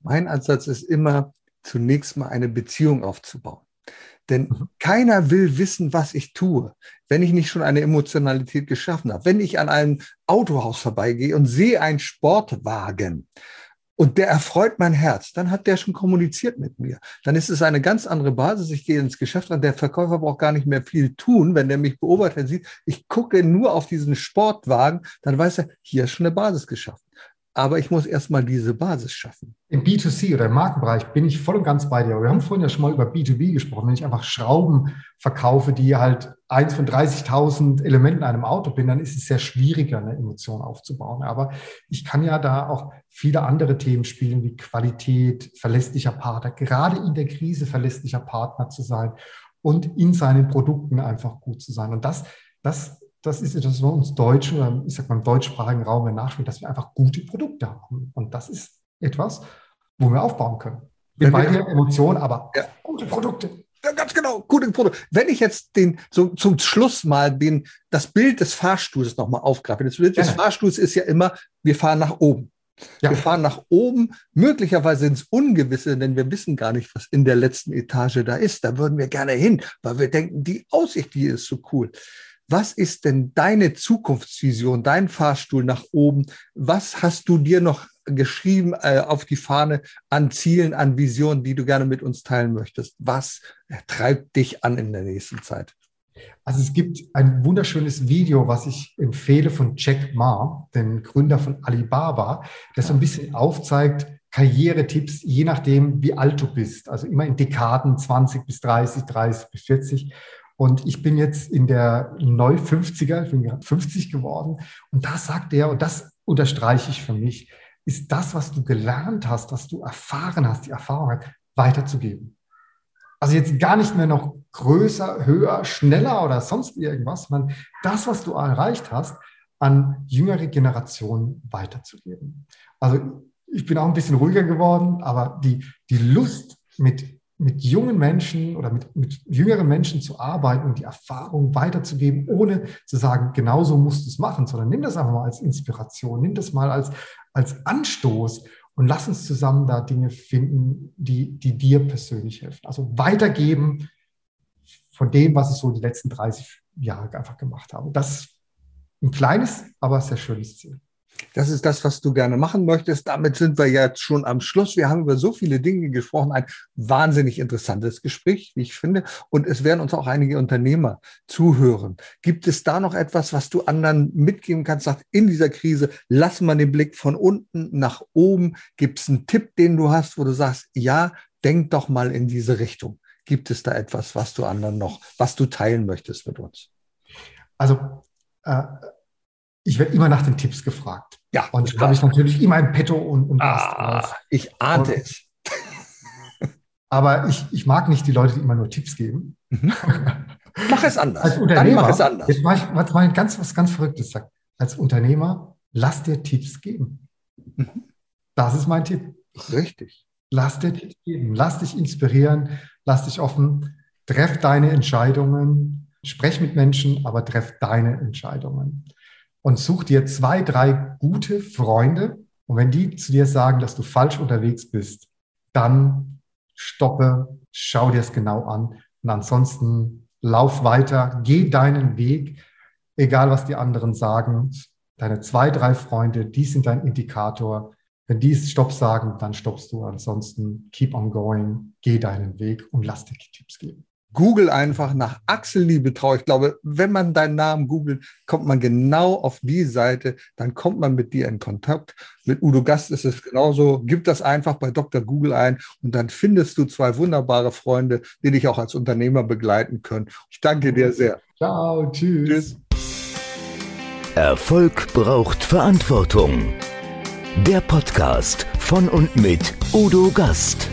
Speaker 1: Mein Ansatz ist immer, zunächst mal eine Beziehung aufzubauen. Denn mhm. keiner will wissen, was ich tue, wenn ich nicht schon eine Emotionalität geschaffen habe. Wenn ich an einem Autohaus vorbeigehe und sehe einen Sportwagen und der erfreut mein Herz, dann hat der schon kommuniziert mit mir. Dann ist es eine ganz andere Basis. Ich gehe ins Geschäft rein. Der Verkäufer braucht gar nicht mehr viel tun, wenn der mich beobachtet sieht. Ich gucke nur auf diesen Sportwagen, dann weiß er, hier ist schon eine Basis geschaffen aber ich muss erstmal diese Basis schaffen.
Speaker 3: Im B2C oder im Markenbereich bin ich voll und ganz bei dir. Wir haben vorhin ja schon mal über B2B gesprochen. Wenn ich einfach Schrauben verkaufe, die halt eins von 30.000 Elementen in einem Auto bin, dann ist es sehr schwieriger, eine Emotion aufzubauen. Aber ich kann ja da auch viele andere Themen spielen, wie Qualität, verlässlicher Partner, gerade in der Krise verlässlicher Partner zu sein und in seinen Produkten einfach gut zu sein. Und das, das das ist etwas, was uns Deutschen oder ich sag mal im deutschsprachigen Raum mehr nachspielt, dass wir einfach gute Produkte haben. Und das ist etwas, wo wir aufbauen können. Bin bei dir Emotionen, aber ja. gute Produkte.
Speaker 1: Ja, ganz genau, gute Produkte. Wenn ich jetzt den, so, zum Schluss mal den, das Bild des Fahrstuhls nochmal aufgreife. Das Bild des ja. Fahrstuhls ist ja immer, wir fahren nach oben. Ja. Wir fahren nach oben, möglicherweise ins Ungewisse, denn wir wissen gar nicht, was in der letzten Etage da ist. Da würden wir gerne hin, weil wir denken, die Aussicht hier ist so cool. Was ist denn deine Zukunftsvision, dein Fahrstuhl nach oben? Was hast du dir noch geschrieben äh, auf die Fahne an Zielen, an Visionen, die du gerne mit uns teilen möchtest? Was treibt dich an in der nächsten Zeit?
Speaker 3: Also es gibt ein wunderschönes Video, was ich empfehle von Jack Ma, dem Gründer von Alibaba, das so ein bisschen aufzeigt, Karrieretipps, je nachdem, wie alt du bist. Also immer in Dekaden, 20 bis 30, 30 bis 40. Und ich bin jetzt in der Neu-50er, ich bin gerade 50 geworden. Und da sagt er, und das unterstreiche ich für mich, ist das, was du gelernt hast, was du erfahren hast, die Erfahrung weiterzugeben. Also jetzt gar nicht mehr noch größer, höher, schneller oder sonst irgendwas, sondern das, was du erreicht hast, an jüngere Generationen weiterzugeben. Also ich bin auch ein bisschen ruhiger geworden, aber die, die Lust mit, mit jungen Menschen oder mit, mit jüngeren Menschen zu arbeiten und die Erfahrung weiterzugeben, ohne zu sagen, genauso musst du es machen, sondern nimm das einfach mal als Inspiration, nimm das mal als, als Anstoß und lass uns zusammen da Dinge finden, die, die dir persönlich helfen. Also weitergeben von dem, was ich so die letzten 30 Jahre einfach gemacht habe. Das ist ein kleines, aber sehr schönes Ziel.
Speaker 1: Das ist das, was du gerne machen möchtest. Damit sind wir jetzt schon am Schluss. Wir haben über so viele Dinge gesprochen. Ein wahnsinnig interessantes Gespräch, wie ich finde. Und es werden uns auch einige Unternehmer zuhören. Gibt es da noch etwas, was du anderen mitgeben kannst? Sagt, in dieser Krise, lass mal den Blick von unten nach oben. Gibt es einen Tipp, den du hast, wo du sagst, ja, denk doch mal in diese Richtung. Gibt es da etwas, was du anderen noch, was du teilen möchtest mit uns?
Speaker 3: Also, äh, ich werde immer nach den Tipps gefragt.
Speaker 1: Ja.
Speaker 3: Und da habe ich natürlich immer ein Petto und, und
Speaker 1: ah, Ich ahnte es.
Speaker 3: Aber ich, ich mag nicht die Leute, die immer nur Tipps geben. Mhm. (laughs)
Speaker 1: Mach es anders.
Speaker 3: Als Unternehmer, Dann mach es anders. Jetzt mache ich was mal ganz, was ganz Verrücktes sagt. Als Unternehmer, lass dir Tipps geben. Mhm. Das ist mein Tipp.
Speaker 1: Richtig.
Speaker 3: Lass dir Tipps geben. Lass dich inspirieren. Lass dich offen. Treff deine Entscheidungen. Sprech mit Menschen, aber treff deine Entscheidungen und such dir zwei, drei gute Freunde. Und wenn die zu dir sagen, dass du falsch unterwegs bist, dann stoppe, schau dir es genau an. Und ansonsten lauf weiter, geh deinen Weg, egal was die anderen sagen. Deine zwei, drei Freunde, die sind dein Indikator. Wenn die Stopp sagen, dann stoppst du. Ansonsten keep on going, geh deinen Weg und lass dir Tipps geben.
Speaker 1: Google einfach nach Axel Liebetrau. Ich glaube, wenn man deinen Namen googelt, kommt man genau auf die Seite, dann kommt man mit dir in Kontakt. Mit Udo Gast ist es genauso. Gib das einfach bei Dr. Google ein und dann findest du zwei wunderbare Freunde, die dich auch als Unternehmer begleiten können. Ich danke dir sehr.
Speaker 3: Ciao, tschüss. tschüss.
Speaker 2: Erfolg braucht Verantwortung. Der Podcast von und mit Udo Gast.